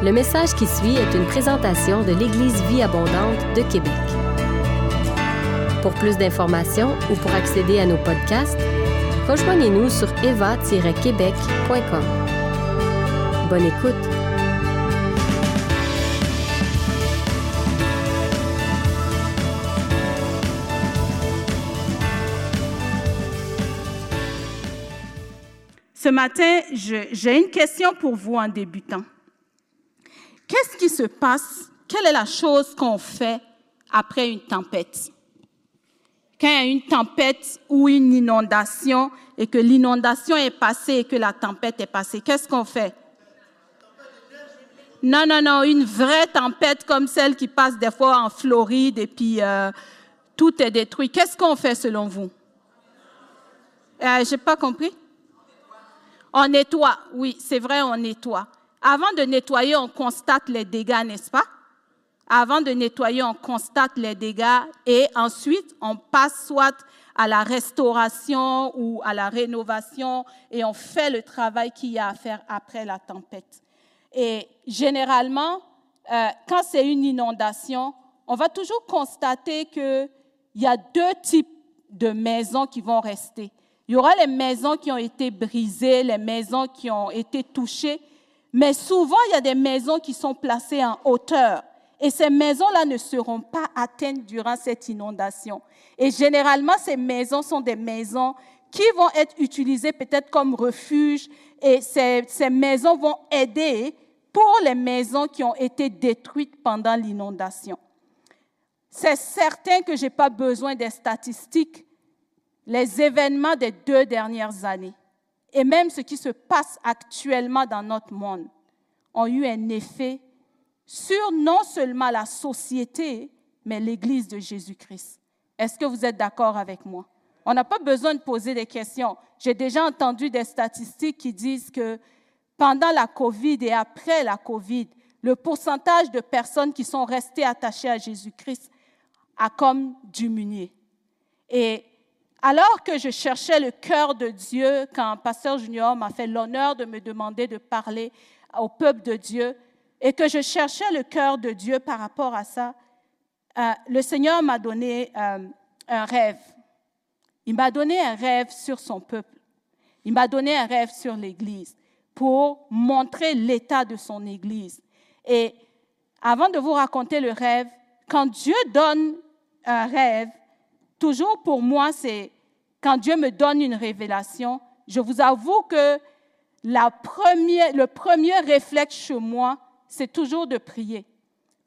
Le message qui suit est une présentation de l'Église Vie Abondante de Québec. Pour plus d'informations ou pour accéder à nos podcasts, rejoignez-nous sur eva-québec.com. Bonne écoute! Ce matin, j'ai une question pour vous en débutant. Qui se passe? Quelle est la chose qu'on fait après une tempête? Quand il y a une tempête ou une inondation et que l'inondation est passée et que la tempête est passée, qu'est-ce qu'on fait? Non, non, non, une vraie tempête comme celle qui passe des fois en Floride et puis euh, tout est détruit. Qu'est-ce qu'on fait selon vous? Euh, J'ai pas compris. On nettoie, oui, c'est vrai, on nettoie. Avant de nettoyer, on constate les dégâts, n'est-ce pas? Avant de nettoyer, on constate les dégâts et ensuite, on passe soit à la restauration ou à la rénovation et on fait le travail qu'il y a à faire après la tempête. Et généralement, euh, quand c'est une inondation, on va toujours constater qu'il y a deux types de maisons qui vont rester. Il y aura les maisons qui ont été brisées, les maisons qui ont été touchées, mais souvent il y a des maisons qui sont placées en hauteur. Et ces maisons-là ne seront pas atteintes durant cette inondation. Et généralement, ces maisons sont des maisons qui vont être utilisées peut-être comme refuge. Et ces, maisons vont aider pour les maisons qui ont été détruites pendant l'inondation. C'est certain que je n'ai pas besoin des statistiques les événements des deux dernières années et même ce qui se passe actuellement dans notre monde ont eu un effet sur non seulement la société, mais l'Église de Jésus-Christ. Est-ce que vous êtes d'accord avec moi? On n'a pas besoin de poser des questions. J'ai déjà entendu des statistiques qui disent que pendant la COVID et après la COVID, le pourcentage de personnes qui sont restées attachées à Jésus-Christ a comme diminué. Et alors que je cherchais le cœur de Dieu, quand Pasteur Junior m'a fait l'honneur de me demander de parler au peuple de Dieu, et que je cherchais le cœur de Dieu par rapport à ça, euh, le Seigneur m'a donné euh, un rêve. Il m'a donné un rêve sur son peuple. Il m'a donné un rêve sur l'Église pour montrer l'état de son Église. Et avant de vous raconter le rêve, quand Dieu donne un rêve, toujours pour moi, c'est quand Dieu me donne une révélation, je vous avoue que le premier réflexe chez moi, c'est toujours de prier.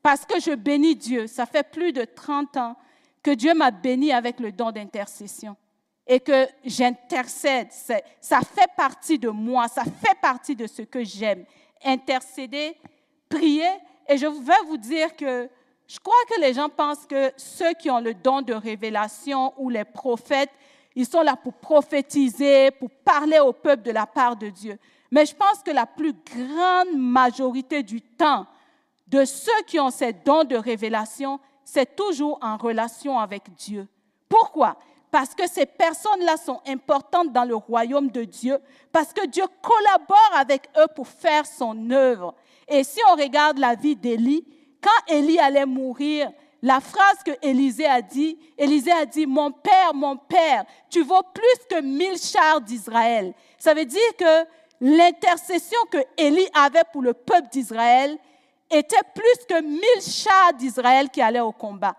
Parce que je bénis Dieu. Ça fait plus de 30 ans que Dieu m'a béni avec le don d'intercession et que j'intercède. Ça fait partie de moi, ça fait partie de ce que j'aime. Intercéder, prier. Et je vais vous dire que je crois que les gens pensent que ceux qui ont le don de révélation ou les prophètes, ils sont là pour prophétiser, pour parler au peuple de la part de Dieu. Mais je pense que la plus grande majorité du temps de ceux qui ont ces dons de révélation, c'est toujours en relation avec Dieu. Pourquoi? Parce que ces personnes-là sont importantes dans le royaume de Dieu, parce que Dieu collabore avec eux pour faire son œuvre. Et si on regarde la vie d'Élie, quand Élie allait mourir, la phrase que Élisée a dit, Élisée a dit, mon père, mon père, tu vaux plus que mille chars d'Israël. Ça veut dire que l'intercession que Élie avait pour le peuple d'Israël était plus que mille chars d'Israël qui allaient au combat.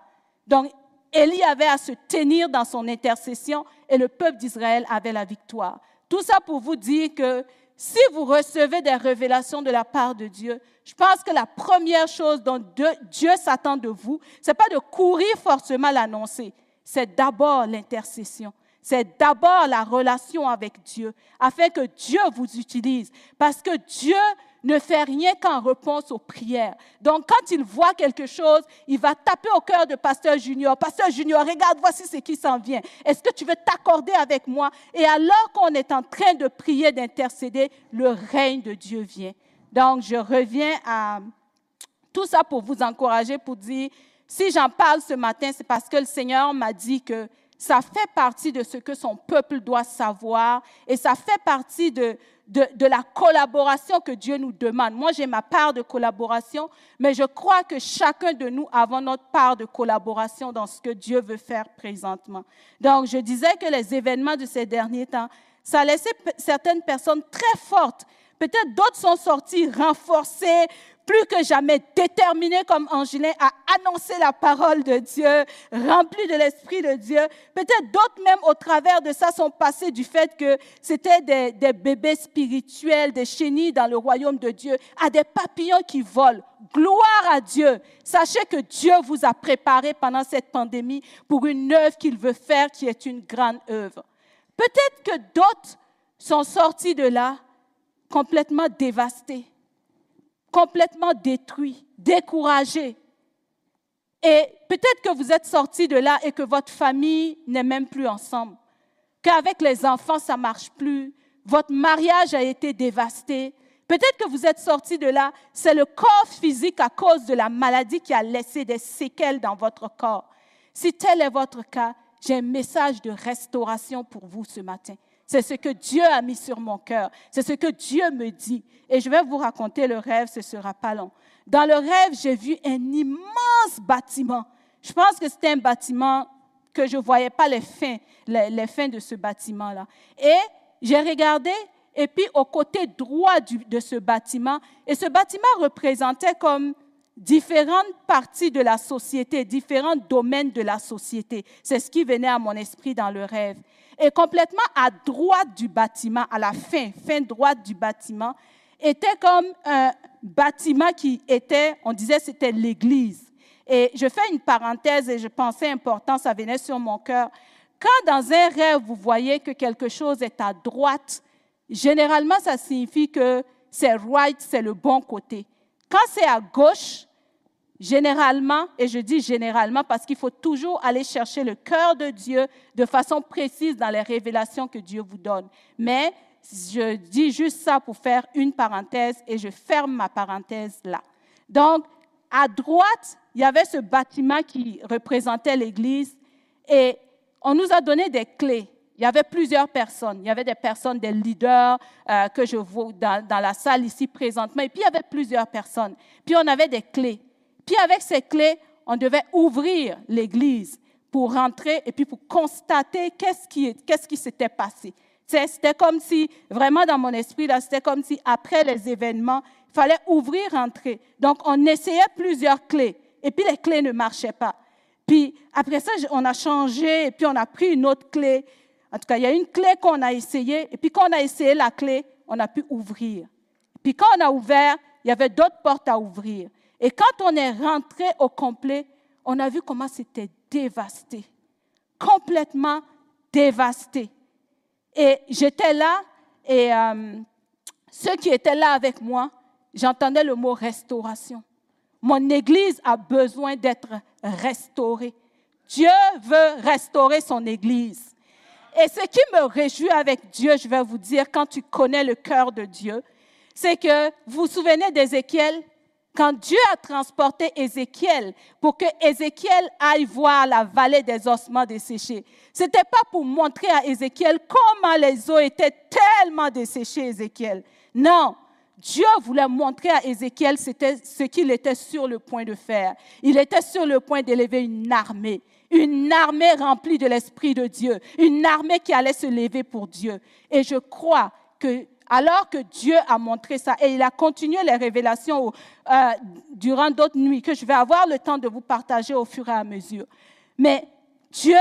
Donc, Élie avait à se tenir dans son intercession et le peuple d'Israël avait la victoire. Tout ça pour vous dire que si vous recevez des révélations de la part de Dieu, je pense que la première chose dont Dieu s'attend de vous, ce n'est pas de courir forcément l'annoncer, c'est d'abord l'intercession. C'est d'abord la relation avec Dieu, afin que Dieu vous utilise. Parce que Dieu ne fait rien qu'en réponse aux prières. Donc, quand il voit quelque chose, il va taper au cœur de Pasteur Junior. Pasteur Junior, regarde, voici ce qui s'en vient. Est-ce que tu veux t'accorder avec moi? Et alors qu'on est en train de prier, d'intercéder, le règne de Dieu vient. Donc, je reviens à tout ça pour vous encourager, pour dire, si j'en parle ce matin, c'est parce que le Seigneur m'a dit que ça fait partie de ce que son peuple doit savoir et ça fait partie de, de, la collaboration que Dieu nous demande. Moi, j'ai ma part de collaboration, mais je crois que chacun de nous avons notre part de collaboration dans ce que Dieu veut faire présentement. Donc, je disais que les événements de ces derniers temps, ça a laissé certaines personnes très fortes. Peut-être d'autres sont sortis renforcés, plus que jamais déterminé comme Angelin à annoncer la parole de Dieu, rempli de l'Esprit de Dieu. Peut-être d'autres même au travers de ça sont passés du fait que c'était des, bébés spirituels, des chenilles dans le royaume de Dieu, à des papillons qui volent. Gloire à Dieu. Sachez que Dieu vous a préparé pendant cette pandémie pour une œuvre qu'il veut faire qui est une grande œuvre. Peut-être que d'autres sont sortis de là complètement dévastés complètement détruit, découragé. Et peut-être que vous êtes sorti de là et que votre famille n'est même plus ensemble, qu'avec les enfants, ça ne marche plus, votre mariage a été dévasté. Peut-être que vous êtes sorti de là, c'est le corps physique à cause de la maladie qui a laissé des séquelles dans votre corps. Si tel est votre cas, j'ai un message de restauration pour vous ce matin. C'est ce que Dieu a mis sur mon cœur. C'est ce que Dieu me dit. Et je vais vous raconter le rêve, ce sera pas long. Dans le rêve, j'ai vu un immense bâtiment. Je pense que c'était un bâtiment que je ne voyais pas les fins, les, fins de ce bâtiment-là. Et j'ai regardé, et puis au côté droit de ce bâtiment, et ce bâtiment représentait comme différentes parties de la société, différents domaines de la société. C'est ce qui venait à mon esprit dans le rêve. Et complètement à droite du bâtiment, à la fin, fin droite du bâtiment, était comme un bâtiment qui était, on disait c'était l'église. Et je fais une parenthèse et je pensais important, ça venait sur mon cœur. Quand dans un rêve, vous voyez que quelque chose est à droite, généralement, ça signifie que c'est right, c'est le bon côté. Quand c'est à gauche, Généralement, et je dis généralement parce qu'il faut toujours aller chercher le cœur de Dieu de façon précise dans les révélations que Dieu vous donne. Mais je dis juste ça pour faire une parenthèse et je ferme ma parenthèse là. Donc, à droite, il y avait ce bâtiment qui représentait l'Église et on nous a donné des clés. Il y avait plusieurs personnes. Il y avait des personnes, des leaders euh, que je vois dans, la salle ici présentement. Et puis, il y avait plusieurs personnes. Puis, on avait des clés. Puis avec ces clés, on devait ouvrir l'église pour rentrer et puis pour constater qu'est-ce qui, qu'est-ce qui s'était passé. C'était comme si, vraiment dans mon esprit, là, c'était comme si après les événements, il fallait ouvrir, rentrer. Donc, on essayait plusieurs clés et puis les clés ne marchaient pas. Puis après ça, on a changé et puis on a pris une autre clé. En tout cas, il y a une clé qu'on a essayée et puis quand on a essayé la clé, on a pu ouvrir. Puis quand on a ouvert, il y avait d'autres portes à ouvrir. Et quand on est rentré au complet, on a vu comment c'était dévasté, complètement dévasté. Et j'étais là, et euh, ceux qui étaient là avec moi, j'entendais le mot restauration. Mon Église a besoin d'être restaurée. Dieu veut restaurer son Église. Et ce qui me réjouit avec Dieu, je vais vous dire, quand tu connais le cœur de Dieu, c'est que vous vous souvenez d'Ézéchiel, quand Dieu a transporté Ézéchiel pour que Ézéchiel aille voir la vallée des ossements desséchés, ce n'était pas pour montrer à Ézéchiel comment les eaux étaient tellement desséchées, Ézéchiel. Non, Dieu voulait montrer à Ézéchiel ce qu'il était sur le point de faire. Il était sur le point d'élever une armée, une armée remplie de l'Esprit de Dieu, une armée qui allait se lever pour Dieu. Et je crois que alors que Dieu a montré ça. Et il a continué les révélations euh, durant d'autres nuits que je vais avoir le temps de vous partager au fur et à mesure. Mais Dieu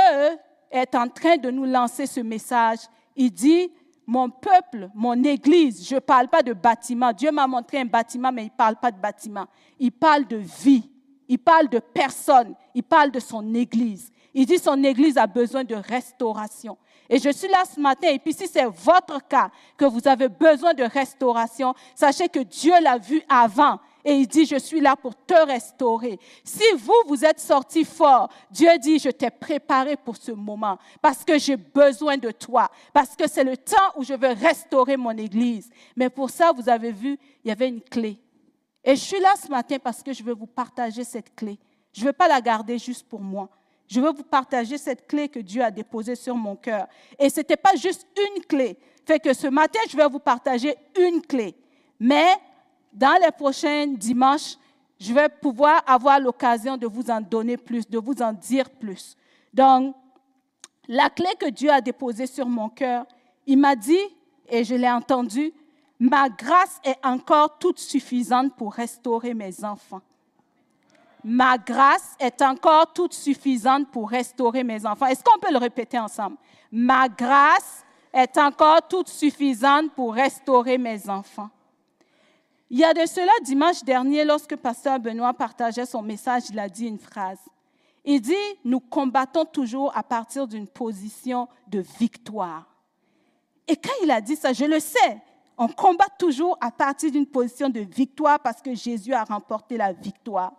est en train de nous lancer ce message. Il dit, mon peuple, mon Église, je ne parle pas de bâtiment. Dieu m'a montré un bâtiment, mais il ne parle pas de bâtiment. Il parle de vie. Il parle de personne. Il parle de son Église. Il dit son Église a besoin de restauration. Et je suis là ce matin, et puis si c'est votre cas, que vous avez besoin de restauration, sachez que Dieu l'a vu avant. Et il dit, je suis là pour te restaurer. Si vous, vous êtes sorti fort, Dieu dit, je t'ai préparé pour ce moment parce que j'ai besoin de toi, parce que c'est le temps où je veux restaurer mon Église. Mais pour ça, vous avez vu, il y avait une clé. Et je suis là ce matin parce que je veux vous partager cette clé. Je ne veux pas la garder juste pour moi. je veux vous partager cette clé que Dieu a déposée sur mon cœur. Et ce n'était pas juste une clé. Fait que ce matin, je vais vous partager une clé. Mais dans les prochains dimanches, je vais pouvoir avoir l'occasion de vous en donner plus, de vous en dire plus. Donc, la clé que Dieu a déposée sur mon cœur, il m'a dit, et je l'ai entendu, ma grâce est encore toute suffisante pour restaurer mes enfants. Ma grâce est encore toute suffisante pour restaurer mes enfants. Est-ce qu'on peut le répéter ensemble? Ma grâce est encore toute suffisante pour restaurer mes enfants. Il y a de cela dimanche dernier, lorsque Pasteur Benoît partageait son message, il a dit une phrase. Il dit, nous combattons toujours à partir d'une position de victoire. Et quand il a dit ça, je le sais, on combat toujours à partir d'une position de victoire parce que Jésus a remporté la victoire.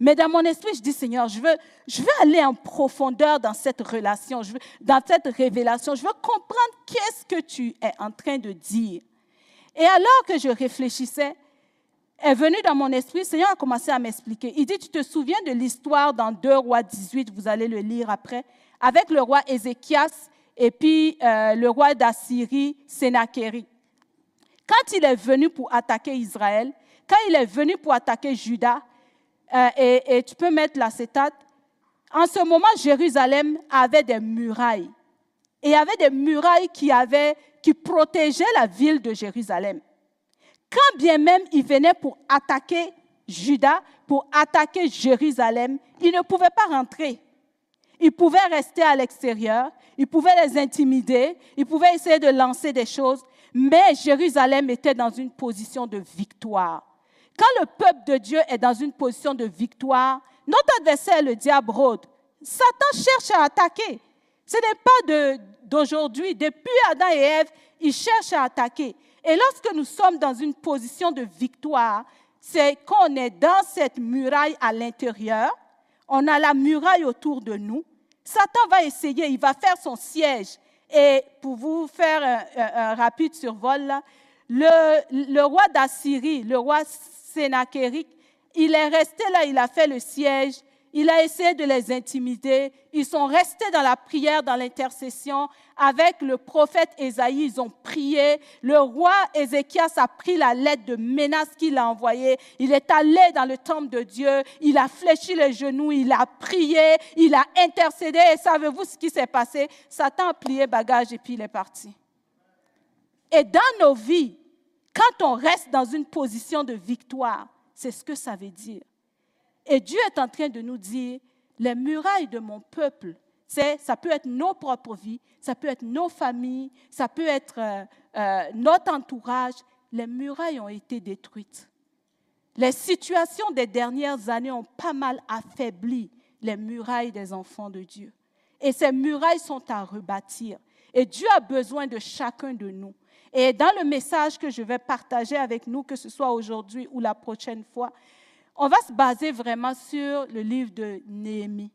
Mais dans mon esprit, je dis, Seigneur, je veux, je veux aller en profondeur dans cette relation, dans cette révélation. Je veux comprendre qu'est-ce que tu es en train de dire. Et alors que je réfléchissais, est venu dans mon esprit, Seigneur a commencé à m'expliquer. Il dit, tu te souviens de l'histoire dans 2 rois 18, vous allez le lire après, avec le roi Ézéchias et puis euh, le roi d'Assyrie, Sénachéri. Quand il est venu pour attaquer Israël, quand il est venu pour attaquer Juda, euh, et, tu peux mettre l'acétate, en ce moment, Jérusalem avait des murailles. Et il y avait des murailles qui, avaient, qui protégeaient la ville de Jérusalem quand bien même ils venaient pour attaquer Juda, pour attaquer Jérusalem, ils ne pouvaient pas rentrer. Ils pouvaient rester à l'extérieur, ils pouvaient les intimider, ils pouvaient essayer de lancer des choses, mais Jérusalem était dans une position de victoire. Quand le peuple de Dieu est dans une position de victoire, notre adversaire, le diable, rôde. Satan cherche à attaquer. Ce n'est pas d'aujourd'hui. Depuis Adam et Ève, il cherche à attaquer. Et lorsque nous sommes dans une position de victoire, c'est qu'on est dans cette muraille à l'intérieur, on a la muraille autour de nous. Satan va essayer, il va faire son siège. Et pour vous faire un, rapide survol, le, roi d'Assyrie, le roi Sénachéric, il est resté là, il a fait le siège il a essayé de les intimider. Ils sont restés dans la prière, dans l'intercession. Avec le prophète Ésaïe, ils ont prié. Le roi Ézéchias a pris la lettre de menace qu'il a envoyée. Il est allé dans le temple de Dieu. Il a fléchi les genoux. Il a prié. Il a intercédé. Et savez-vous ce qui s'est passé? Satan a plié bagage et puis il est parti. Et dans nos vies, quand on reste dans une position de victoire, c'est ce que ça veut dire. Et Dieu est en train de nous dire, les murailles de mon peuple, ça peut être nos propres vies, ça peut être nos familles, ça peut être euh, euh, notre entourage. Les murailles ont été détruites. Les situations des dernières années ont pas mal affaibli les murailles des enfants de Dieu. Et ces murailles sont à rebâtir. Et Dieu a besoin de chacun de nous. Et dans le message que je vais partager avec nous, que ce soit aujourd'hui ou la prochaine fois, on va se baser vraiment sur le livre de Néhémie,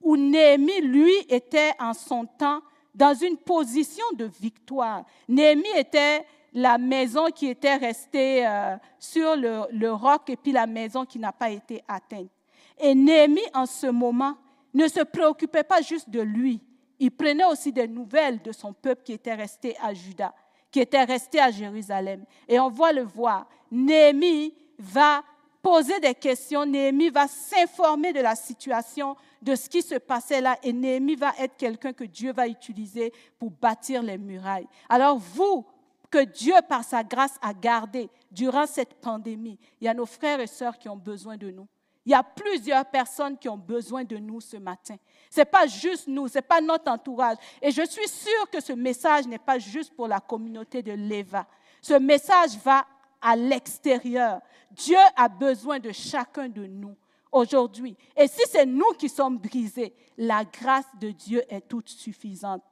où Néhémie, lui, était en son temps dans une position de victoire. Néhémie était la maison qui était restée euh, sur le, roc et puis la maison qui n'a pas été atteinte. Et Néhémie, en ce moment, ne se préoccupait pas juste de lui. Il prenait aussi des nouvelles de son peuple qui était resté à Juda, qui était resté à Jérusalem. Et on voit le voir. Néhémie va poser des questions, Néhémie va s'informer de la situation, de ce qui se passait là, et Néhémie va être quelqu'un que Dieu va utiliser pour bâtir les murailles. Alors vous, que Dieu, par sa grâce, a gardé durant cette pandémie, il y a nos frères et sœurs qui ont besoin de nous. Il y a plusieurs personnes qui ont besoin de nous ce matin. Ce n'est pas juste nous, ce n'est pas notre entourage. Et je suis sûre que ce message n'est pas juste pour la communauté de l'EVA. Ce message va à l'extérieur. Dieu a besoin de chacun de nous aujourd'hui. Et si c'est nous qui sommes brisés, la grâce de Dieu est toute suffisante.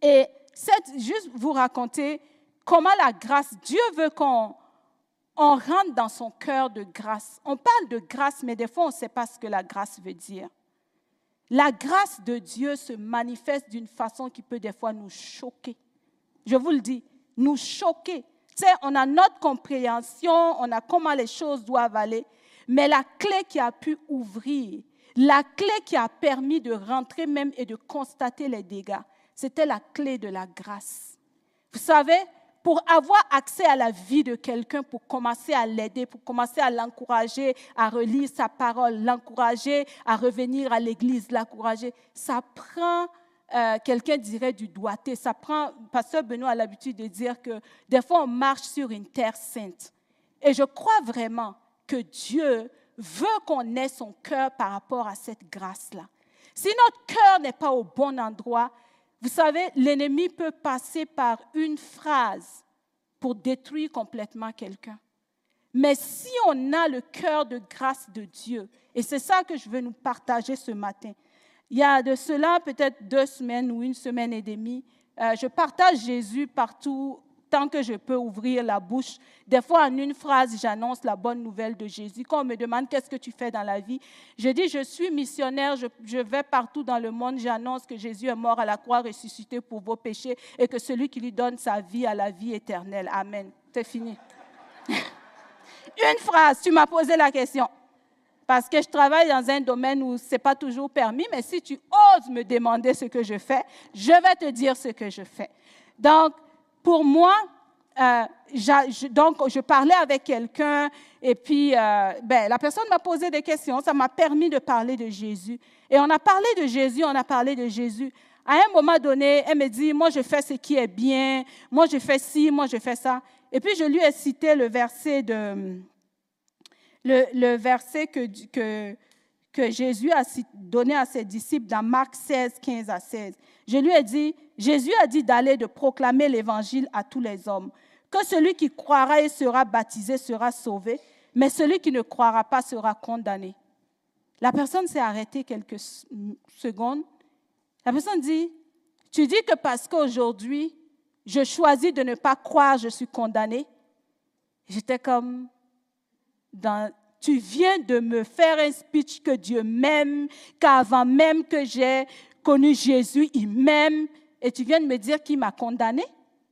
Et c'est juste vous raconter comment la grâce, Dieu veut qu'on on rentre dans son cœur de grâce. On parle de grâce, mais des fois, on ne sait pas ce que la grâce veut dire. La grâce de Dieu se manifeste d'une façon qui peut des fois nous choquer. Je vous le dis, nous choquer on a notre compréhension, on a comment les choses doivent aller, mais la clé qui a pu ouvrir, La clé qui a permis de rentrer même et de constater les dégâts, c'était la clé de la grâce. Vous savez, pour avoir accès à la vie de quelqu'un, pour commencer à l'aider, pour commencer à l'encourager à relire sa parole, l'encourager à revenir à l'église, l'encourager, ça prend, euh, quelqu'un dirait du doigté, ça prend, Pasteur Benoît a l'habitude de dire que des fois on marche sur une terre sainte. Et je crois vraiment que Dieu veut qu'on ait son cœur par rapport à cette grâce-là. Si notre cœur n'est pas au bon endroit, vous savez, l'ennemi peut passer par une phrase pour détruire complètement quelqu'un. Mais si on a le cœur de grâce de Dieu, et c'est ça que je veux nous partager ce matin, il y a de cela peut-être deux semaines ou une semaine et demie, euh, je partage Jésus partout tant que je peux ouvrir la bouche. Des fois, en une phrase, j'annonce la bonne nouvelle de Jésus. Quand on me demande qu'est-ce que tu fais dans la vie, je dis, je suis missionnaire, je, vais partout dans le monde, j'annonce que Jésus est mort à la croix, ressuscité pour vos péchés et que celui qui lui donne sa vie a la vie éternelle. Amen. C'est fini. une phrase, tu m'as posé la question. Parce que je travaille dans un domaine où ce n'est pas toujours permis, mais si tu oses me demander ce que je fais, je vais te dire ce que je fais. Donc, pour moi, euh, je, donc, je parlais avec quelqu'un et puis euh, ben, la personne m'a posé des questions. Ça m'a permis de parler de Jésus. Et on a parlé de Jésus, on a parlé de Jésus. À un moment donné, elle me dit, moi je fais ce qui est bien, moi je fais ci, moi je fais ça. Et puis je lui ai cité le verset, de, le, verset que, que, que Jésus a donné à ses disciples dans Marc 16, 15 à 16. Je lui ai dit, Jésus a dit d'aller de proclamer l'évangile à tous les hommes, que celui qui croira et sera baptisé sera sauvé, mais celui qui ne croira pas sera condamné. La personne s'est arrêtée quelques secondes. La personne dit, tu dis que parce qu'aujourd'hui, je choisis de ne pas croire, je suis condamné. J'étais comme, dans, tu viens de me faire un speech que Dieu m'aime, qu'avant même que j'ai connu Jésus, il m'aime, et tu viens de me dire qu'il m'a condamné?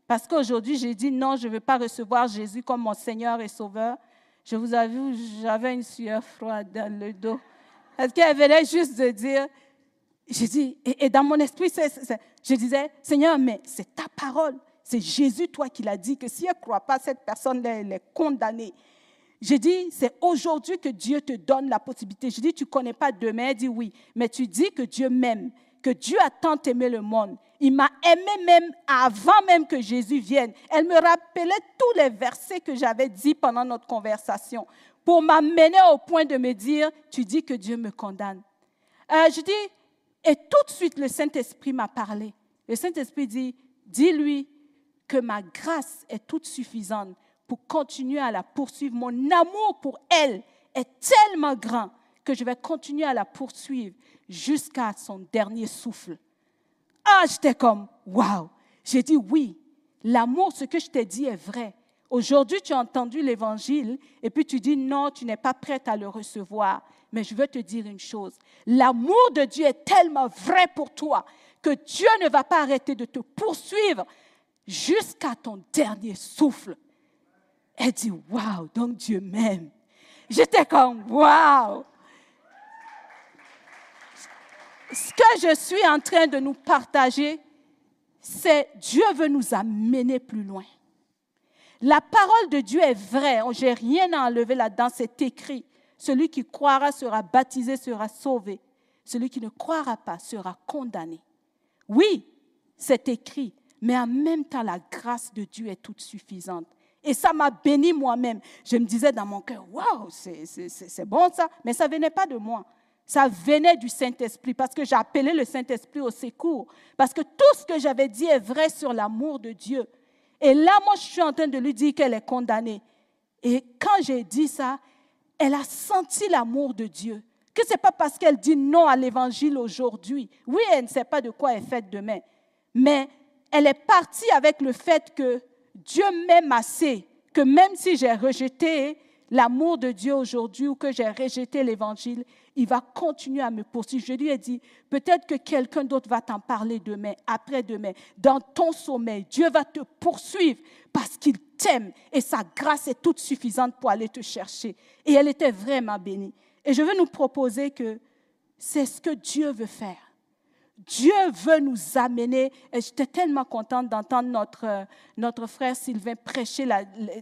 Parce qu'aujourd'hui j'ai dit non, je ne veux pas recevoir Jésus comme mon Seigneur et Sauveur. Je vous avoue, j'avais une sueur froide dans le dos. Parce qu'elle venait juste de dire, j'ai dit, et, dans mon esprit, je disais, Seigneur, mais c'est ta parole. C'est Jésus, toi, qui l'a dit que si elle ne croit pas, cette personne-là, elle est condamnée. J'ai dit, c'est aujourd'hui que Dieu te donne la possibilité. Je dis, tu ne connais pas demain. Elle dit oui, mais tu dis que Dieu m'aime que Dieu a tant aimé le monde. Il m'a aimé même avant même que Jésus vienne. Elle me rappelait tous les versets que j'avais dit pendant notre conversation pour m'amener au point de me dire, tu dis que Dieu me condamne. Euh, je dis, et tout de suite le Saint-Esprit m'a parlé. Le Saint-Esprit dit, dis-lui que ma grâce est toute suffisante pour continuer à la poursuivre. Mon amour pour elle est tellement grand que je vais continuer à la poursuivre jusqu'à son dernier souffle. Ah, j'étais comme, waouh. J'ai dit oui, l'amour, ce que je t'ai dit est vrai. Aujourd'hui, tu as entendu l'évangile et puis tu dis non, tu n'es pas prête à le recevoir. Mais je veux te dire une chose, l'amour de Dieu est tellement vrai pour toi que Dieu ne va pas arrêter de te poursuivre jusqu'à ton dernier souffle. Elle dit, waouh, donc Dieu m'aime. J'étais comme, waouh ce que je suis en train de nous partager, c'est Dieu veut nous amener plus loin. La parole de Dieu est vraie. Je n'ai rien à enlever là-dedans. C'est écrit. Celui qui croira sera baptisé, sera sauvé. Celui qui ne croira pas sera condamné. Oui, c'est écrit. Mais en même temps, la grâce de Dieu est toute suffisante. Et ça m'a béni moi-même. Je me disais dans mon cœur, waouh, c'est bon ça. Mais ça venait pas de moi. Ça venait du Saint-Esprit parce que appelé le Saint-Esprit au secours. Parce que tout ce que j'avais dit est vrai sur l'amour de Dieu. Et là, moi, je suis en train de lui dire qu'elle est condamnée. Et quand j'ai dit ça, elle a senti l'amour de Dieu. Que ce n'est pas parce qu'elle dit non à l'évangile aujourd'hui. Oui, elle ne sait pas de quoi elle est faite demain. Mais elle est partie avec le fait que Dieu m'aime assez, que même si j'ai rejeté l'amour de Dieu aujourd'hui ou que j'ai rejeté l'évangile, il va continuer à me poursuivre. Je lui ai dit, peut-être que quelqu'un d'autre va t'en parler demain, après-demain, dans ton sommeil. Dieu va te poursuivre parce qu'il t'aime et sa grâce est toute suffisante pour aller te chercher. Et elle était vraiment bénie. Et je veux nous proposer que c'est ce que Dieu veut faire. Dieu veut nous amener, et j'étais tellement contente d'entendre notre, notre frère Sylvain prêcher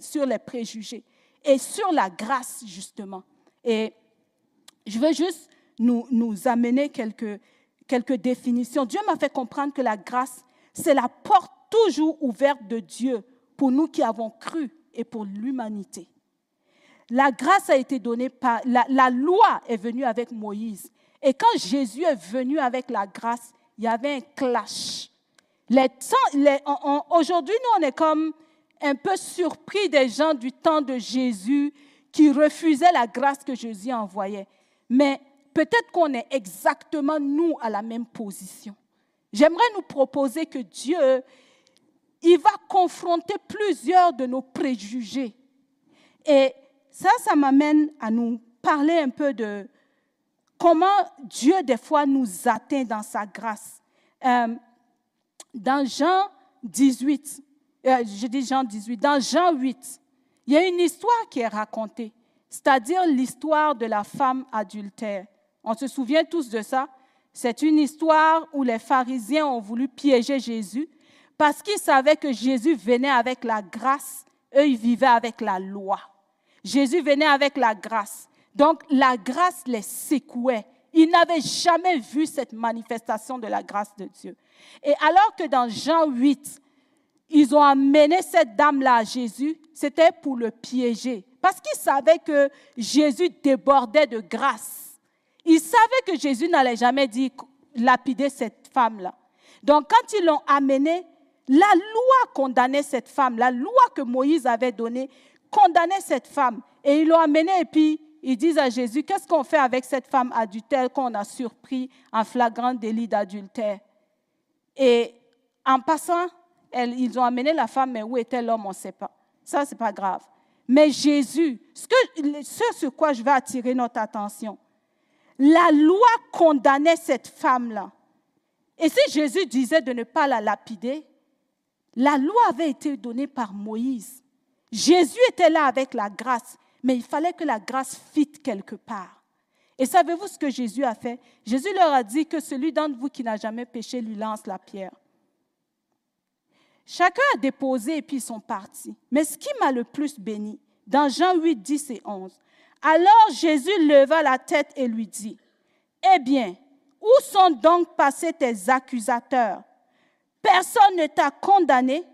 sur les préjugés et sur la grâce, justement. Et je veux juste nous, nous amener quelques, quelques définitions. Dieu m'a fait comprendre que la grâce, c'est la porte toujours ouverte de Dieu pour nous qui avons cru et pour l'humanité. La grâce a été donnée par... La, la, loi est venue avec Moïse. Et quand Jésus est venu avec la grâce, il y avait un clash. Aujourd'hui, nous, on est comme un peu surpris des gens du temps de Jésus qui refusaient la grâce que Jésus envoyait. Mais peut-être qu'on est exactement, nous, à la même position. J'aimerais nous proposer que Dieu, il va confronter plusieurs de nos préjugés. Et ça, ça m'amène à nous parler un peu de comment Dieu, des fois, nous atteint dans sa grâce? Euh, dans Jean 18, euh, je dis Jean 18, dans Jean 8, il y a une histoire qui est racontée, c'est-à-dire l'histoire de la femme adultère. On se souvient tous de ça. C'est une histoire où les pharisiens ont voulu piéger Jésus parce qu'ils savaient que Jésus venait avec la grâce, eux, ils vivaient avec la loi. Jésus venait avec la grâce. Donc la grâce les secouait. Ils n'avaient jamais vu cette manifestation de la grâce de Dieu. Et alors que dans Jean 8, ils ont amené cette dame-là à Jésus, c'était pour le piéger. Parce qu'ils savaient que Jésus débordait de grâce. Ils savaient que Jésus n'allait jamais dire lapider cette femme-là. Donc quand ils l'ont amenée, la loi condamnait cette femme, la loi que Moïse avait donnée condamnait cette femme. Et ils l'ont amenée et puis ils disent à Jésus, qu'est-ce qu'on fait avec cette femme adultère qu'on a surpris en flagrant délit d'adultère? Et en passant, ils ont amené la femme, mais où était l'homme, on ne sait pas. Ça, ce n'est pas grave. Mais Jésus, ce, ce sur quoi je vais attirer notre attention, la loi condamnait cette femme-là. Et si Jésus disait de ne pas la lapider, la loi avait été donnée par Moïse. Jésus était là avec la grâce, mais il fallait que la grâce fitte quelque part. Et savez-vous ce que Jésus a fait? Jésus leur a dit que celui d'entre vous qui n'a jamais péché lui lance la pierre. Chacun a déposé et puis ils sont partis. Mais ce qui m'a le plus béni, dans Jean 8, 10 et 11, alors Jésus leva la tête et lui dit, Eh bien, où sont donc passés tes accusateurs? Personne ne t'a condamné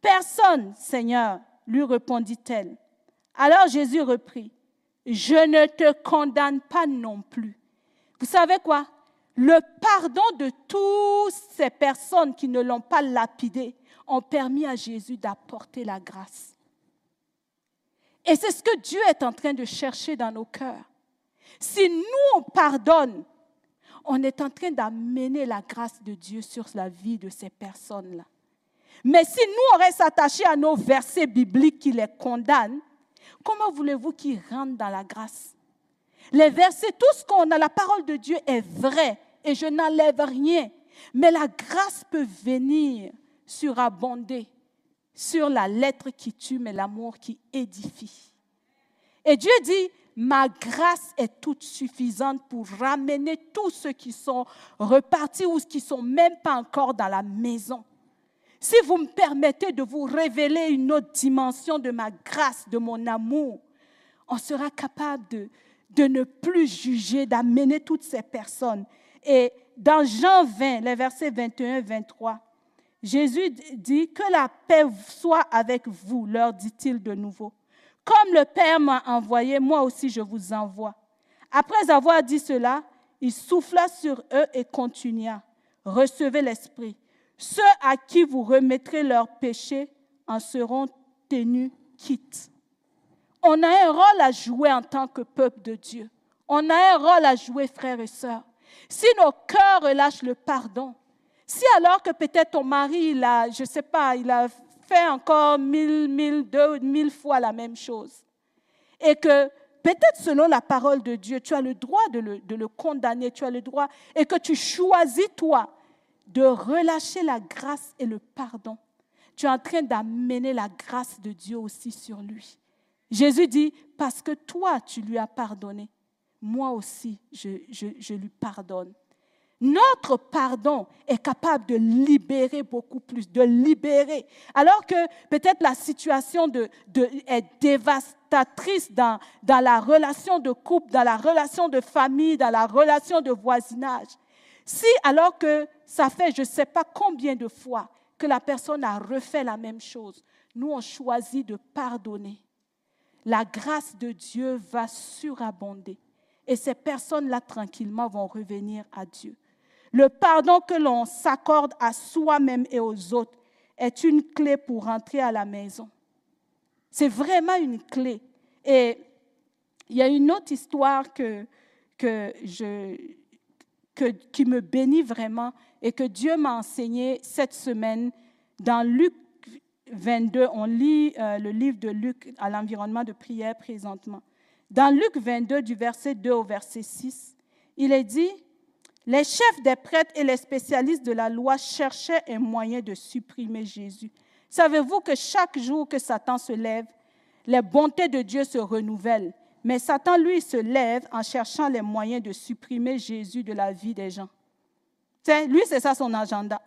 Personne, Seigneur, lui répondit-elle. Alors Jésus reprit, Je ne te condamne pas non plus. Vous savez quoi? Le pardon de toutes ces personnes qui ne l'ont pas lapidé ont permis à Jésus d'apporter la grâce. Et c'est ce que Dieu est en train de chercher dans nos cœurs. Si nous, on pardonne, on est en train d'amener la grâce de Dieu sur la vie de ces personnes-là. Mais si nous, on reste attachés à nos versets bibliques qui les condamnent, comment voulez-vous qu'ils rentrent dans la grâce? Les versets, tout ce qu'on a, la parole de Dieu est vraie et je n'enlève rien. Mais la grâce peut venir surabonder sur la lettre qui tue, mais l'amour qui édifie. Et Dieu dit, ma grâce est toute suffisante pour ramener tous ceux qui sont repartis ou qui sont même pas encore dans la maison. Si vous me permettez de vous révéler une autre dimension de ma grâce, de mon amour, on sera capable de, ne plus juger, d'amener toutes ces personnes et dans Jean 20, les versets 21 et 23, Jésus dit que la paix soit avec vous, leur dit-il de nouveau. Comme le Père m'a envoyé, moi aussi je vous envoie. Après avoir dit cela, il souffla sur eux et continua. Recevez l'Esprit. Ceux à qui vous remettrez leurs péchés en seront tenus quittes. On a un rôle à jouer en tant que peuple de Dieu. On a un rôle à jouer, frères et sœurs. Si nos cœurs relâchent le pardon, si alors que peut-être ton mari, il a, je ne sais pas, il a fait encore mille, mille, deux, mille fois la même chose, et que peut-être selon la parole de Dieu, tu as le droit de le, de le condamner, tu as le droit, et que tu choisis, toi, de relâcher la grâce et le pardon, tu es en train d'amener la grâce de Dieu aussi sur lui. Jésus dit, parce que toi, tu lui as pardonné, moi aussi, je, lui pardonne. Notre pardon est capable de libérer beaucoup plus, de libérer. Alors que peut-être la situation de, est dévastatrice dans, dans la relation de couple, dans la relation de famille, dans la relation de voisinage. Si alors que ça fait je ne sais pas combien de fois que la personne a refait la même chose, nous on choisit de pardonner, la grâce de Dieu va surabonder. Et ces personnes-là, tranquillement, vont revenir à Dieu. Le pardon que l'on s'accorde à soi-même et aux autres est une clé pour rentrer à la maison. C'est vraiment une clé. Et il y a une autre histoire que, que je, qui me bénit vraiment et que Dieu m'a enseigné cette semaine dans Luc 22. On lit euh, le livre de Luc à l'environnement de prière présentement. Dans Luc 22, du verset 2 au verset 6, il est dit, les chefs des prêtres et les spécialistes de la loi cherchaient un moyen de supprimer Jésus. Savez-vous que chaque jour que Satan se lève, les bontés de Dieu se renouvellent. Mais Satan, lui, se lève en cherchant les moyens de supprimer Jésus de la vie des gens. lui, c'est ça son agenda.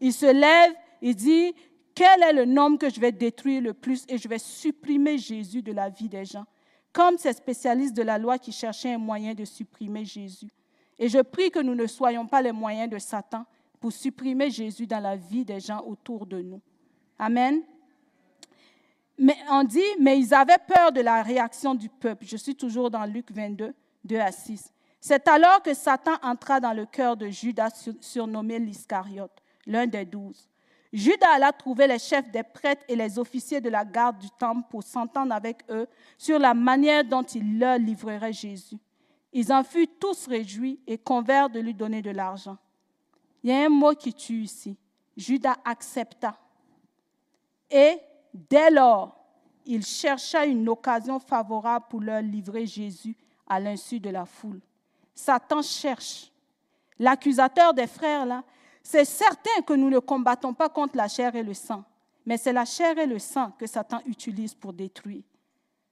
Il se lève, il dit, quel est le nom que je vais détruire le plus et je vais supprimer Jésus de la vie des gens? Comme ces spécialistes de la loi qui cherchaient un moyen de supprimer Jésus. Et je prie que nous ne soyons pas les moyens de Satan pour supprimer Jésus dans la vie des gens autour de nous. Amen. Mais on dit, mais ils avaient peur de la réaction du peuple. Je suis toujours dans Luc 22, 2 à 6. C'est alors que Satan entra dans le cœur de Judas, surnommé l'Iscariote, l'un des douze. Judas alla trouver les chefs des prêtres et les officiers de la garde du temple pour s'entendre avec eux sur la manière dont il leur livrerait Jésus. Ils en furent tous réjouis et convinrent de lui donner de l'argent. Il y a un mot qui tue ici. Judas accepta. Et dès lors, il chercha une occasion favorable pour leur livrer Jésus à l'insu de la foule. Satan cherche. L'accusateur des frères, là, c'est certain que nous ne combattons pas contre la chair et le sang, mais c'est la chair et le sang que Satan utilise pour détruire.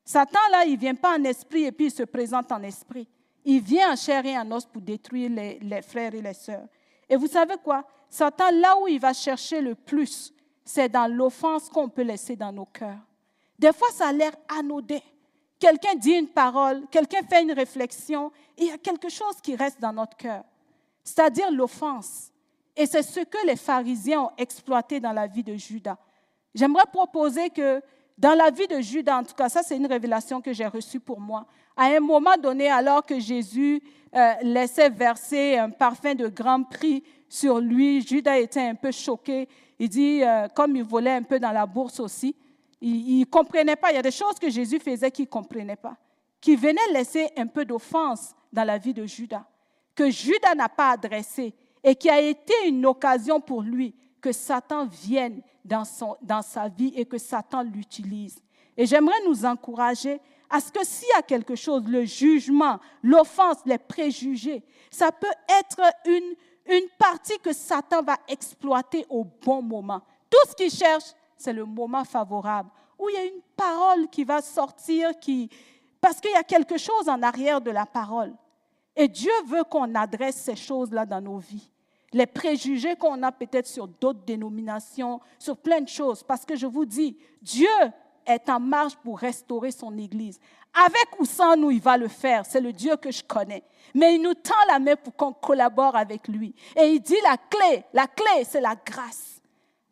Satan, là, il ne vient pas en esprit et puis il se présente en esprit. Il vient en chair et en os pour détruire les, les frères et les sœurs. Et vous savez quoi? Satan, là où il va chercher le plus, c'est dans l'offense qu'on peut laisser dans nos cœurs. Des fois, ça a l'air anodin. Quelqu'un dit une parole, quelqu'un fait une réflexion, il y a quelque chose qui reste dans notre cœur, c'est-à-dire l'offense. Et c'est ce que les pharisiens ont exploité dans la vie de Judas. J'aimerais proposer que dans la vie de Judas, en tout cas, ça c'est une révélation que j'ai reçue pour moi. À un moment donné, alors que Jésus euh, laissait verser un parfum de grand prix sur lui, Judas était un peu choqué. Il dit, euh, comme il volait un peu dans la bourse aussi, il ne comprenait pas. Il y a des choses que Jésus faisait qu'il ne comprenait pas, qui venaient laisser un peu d'offense dans la vie de Judas, que Judas n'a pas adressé et qui a été une occasion pour lui que Satan vienne dans, son, dans sa vie et que Satan l'utilise. Et j'aimerais nous encourager à ce que s'il y a quelque chose, le jugement, l'offense, les préjugés, ça peut être une, une partie que Satan va exploiter au bon moment. Tout ce qu'il cherche, c'est le moment favorable, où il y a une parole qui va sortir, qui, parce qu'il y a quelque chose en arrière de la parole. Et Dieu veut qu'on adresse ces choses-là dans nos vies les préjugés qu'on a peut-être sur d'autres dénominations, sur plein de choses. Parce que je vous dis, Dieu est en marche pour restaurer son Église. Avec ou sans nous, il va le faire. C'est le Dieu que je connais. Mais il nous tend la main pour qu'on collabore avec lui. Et il dit la clé, la clé, c'est la grâce.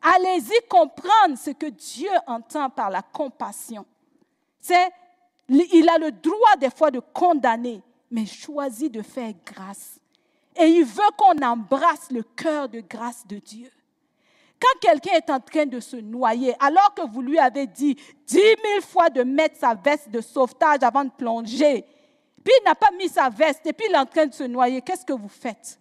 Allez-y comprendre ce que Dieu entend par la compassion. C'est, il a le droit des fois de condamner, mais choisit de faire grâce. Et il veut qu'on embrasse le cœur de grâce de Dieu. Quand quelqu'un est en train de se noyer, alors que vous lui avez dit dix mille fois de mettre sa veste de sauvetage avant de plonger, puis il n'a pas mis sa veste et puis il est en train de se noyer, qu'est-ce que vous faites?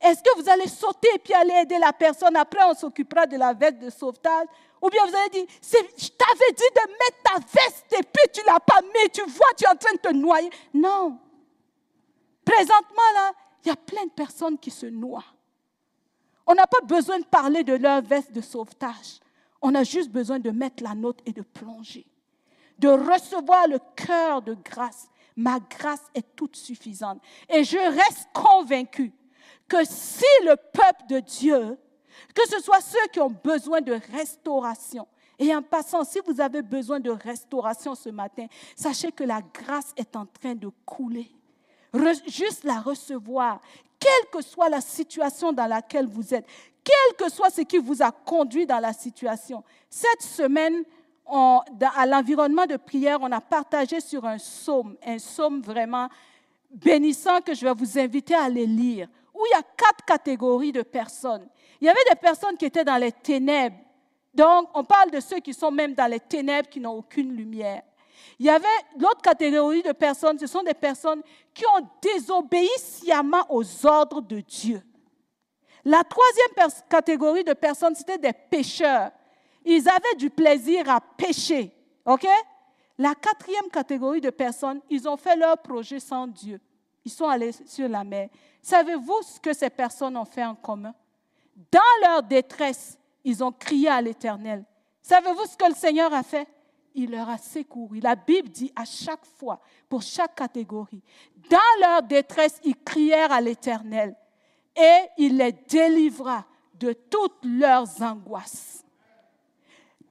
Est-ce que vous allez sauter et puis aller aider la personne? Après, on s'occupera de la veste de sauvetage. Ou bien vous allez dire, je t'avais dit de mettre ta veste et puis tu ne l'as pas mis, tu vois, tu es en train de te noyer. Non. Présentement, là, il y a plein de personnes qui se noient. On n'a pas besoin de parler de leur veste de sauvetage. On a juste besoin de mettre la note et de plonger, de recevoir le cœur de grâce. Ma grâce est toute suffisante. Et je reste convaincu que si le peuple de Dieu, que ce soit ceux qui ont besoin de restauration, et en passant, si vous avez besoin de restauration ce matin, sachez que la grâce est en train de couler. juste la recevoir, quelle que soit la situation dans laquelle vous êtes, quel que soit ce qui vous a conduit dans la situation. Cette semaine, à l'environnement de prière, on a partagé sur un psaume, un psaume vraiment bénissant que je vais vous inviter à aller lire, où il y a quatre catégories de personnes. Il y avait des personnes qui étaient dans les ténèbres. Donc, on parle de ceux qui sont même dans les ténèbres, qui n'ont aucune lumière. Il y avait l'autre catégorie de personnes, ce sont des personnes qui ont désobéi sciemment aux ordres de Dieu. La troisième catégorie de personnes, c'était des pécheurs. Ils avaient du plaisir à pécher. OK? La quatrième catégorie de personnes, ils ont fait leur projet sans Dieu. Ils sont allés sur la mer. Savez-vous ce que ces personnes ont fait en commun? Dans leur détresse, ils ont crié à l'Éternel. Savez-vous ce que le Seigneur a fait? Il leur a secouru. La Bible dit à chaque fois, pour chaque catégorie, dans leur détresse, ils crièrent à l'Éternel et il les délivra de toutes leurs angoisses.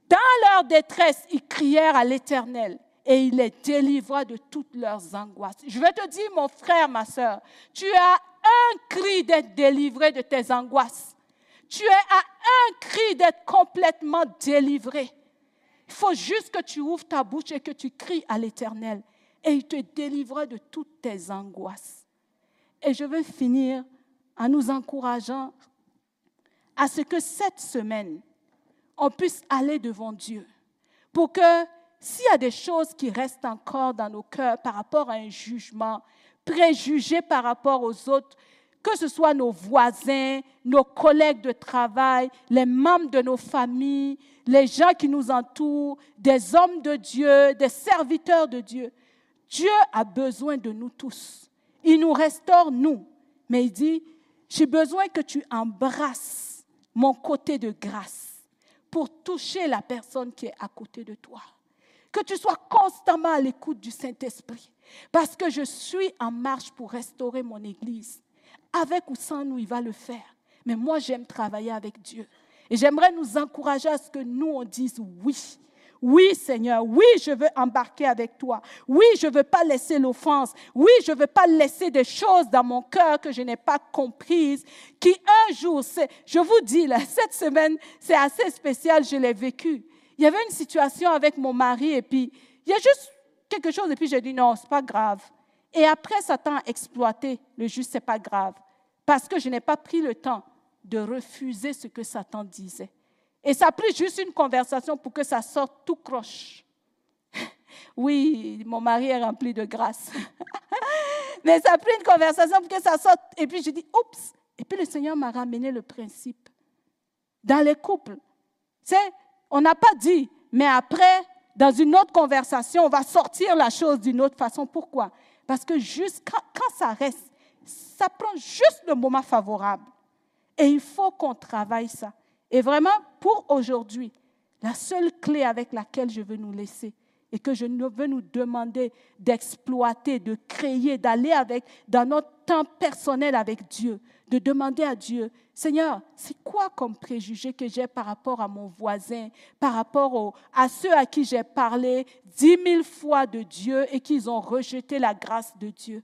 Dans leur détresse, ils crièrent à l'Éternel et il les délivra de toutes leurs angoisses. Je vais te dire, mon frère, ma soeur, tu as un cri d'être délivré de tes angoisses. Tu es à un cri d'être complètement délivré. Il faut juste que tu ouvres ta bouche et que tu cries à l'Éternel et il te délivrera de toutes tes angoisses. Et je veux finir en nous encourageant à ce que cette semaine, on puisse aller devant Dieu pour que s'il y a des choses qui restent encore dans nos cœurs par rapport à un jugement, préjugé par rapport aux autres, que ce soit nos voisins, nos collègues de travail, les membres de nos familles, les gens qui nous entourent, des hommes de Dieu, des serviteurs de Dieu. Dieu a besoin de nous tous. Il nous restaure, nous. Mais il dit, j'ai besoin que tu embrasses mon côté de grâce pour toucher la personne qui est à côté de toi. Que tu sois constamment à l'écoute du Saint-Esprit. Parce que je suis en marche pour restaurer mon Église. Avec ou sans nous, il va le faire. Mais moi, j'aime travailler avec Dieu. Et j'aimerais nous encourager à ce que nous, on dise oui. Oui, Seigneur, oui, je veux embarquer avec toi. Oui, je ne veux pas laisser l'offense. Oui, je ne veux pas laisser des choses dans mon cœur que je n'ai pas comprises, qui un jour, je vous dis, là, cette semaine, c'est assez spécial, je l'ai vécu. Il y avait une situation avec mon mari et puis il y a juste quelque chose et puis j'ai dit non, c'est pas grave. Et après, Satan a exploité le juste, c'est pas grave, parce que je n'ai pas pris le temps de refuser ce que Satan disait. Et ça a pris juste une conversation pour que ça sorte tout croche. Oui, mon mari est rempli de grâce. Mais ça a pris une conversation pour que ça sorte. Et puis je dis, oups. Et puis le Seigneur m'a ramené le principe. Dans les couples, c'est, on n'a pas dit, mais après, dans une autre conversation, on va sortir la chose d'une autre façon. Pourquoi? Parce que juste quand, quand ça reste, ça prend juste le moment favorable. Et il faut qu'on travaille ça. Et vraiment, pour aujourd'hui, la seule clé avec laquelle je veux nous laisser et que je veux nous demander d'exploiter, de créer, d'aller avec dans notre temps personnel avec Dieu, de demander à Dieu, Seigneur, c'est quoi comme préjugé que j'ai par rapport à mon voisin, par rapport à ceux à qui j'ai parlé dix mille fois de Dieu et qu'ils ont rejeté la grâce de Dieu?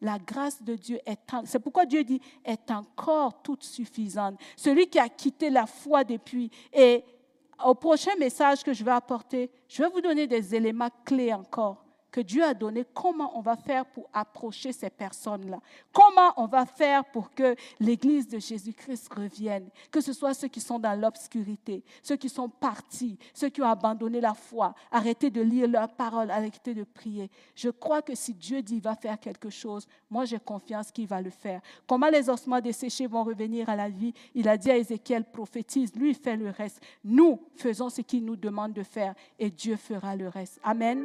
La grâce de Dieu est, c'est pourquoi Dieu dit, est encore toute suffisante. Celui qui a quitté la foi depuis et au prochain message que je vais apporter, je vais vous donner des éléments clés encore que Dieu a donné, comment on va faire pour approcher ces personnes-là? Comment on va faire pour que l'Église de Jésus-Christ revienne, que ce soit ceux qui sont dans l'obscurité, ceux qui sont partis, ceux qui ont abandonné la foi, arrêté de lire leurs paroles, arrêté de prier. Je crois que si Dieu dit qu'il va faire quelque chose, moi j'ai confiance qu'il va le faire. Comment les ossements desséchés vont revenir à la vie? Il a dit à Ézéchiel, prophétise, lui fait le reste. Nous faisons ce qu'il nous demande de faire et Dieu fera le reste. Amen.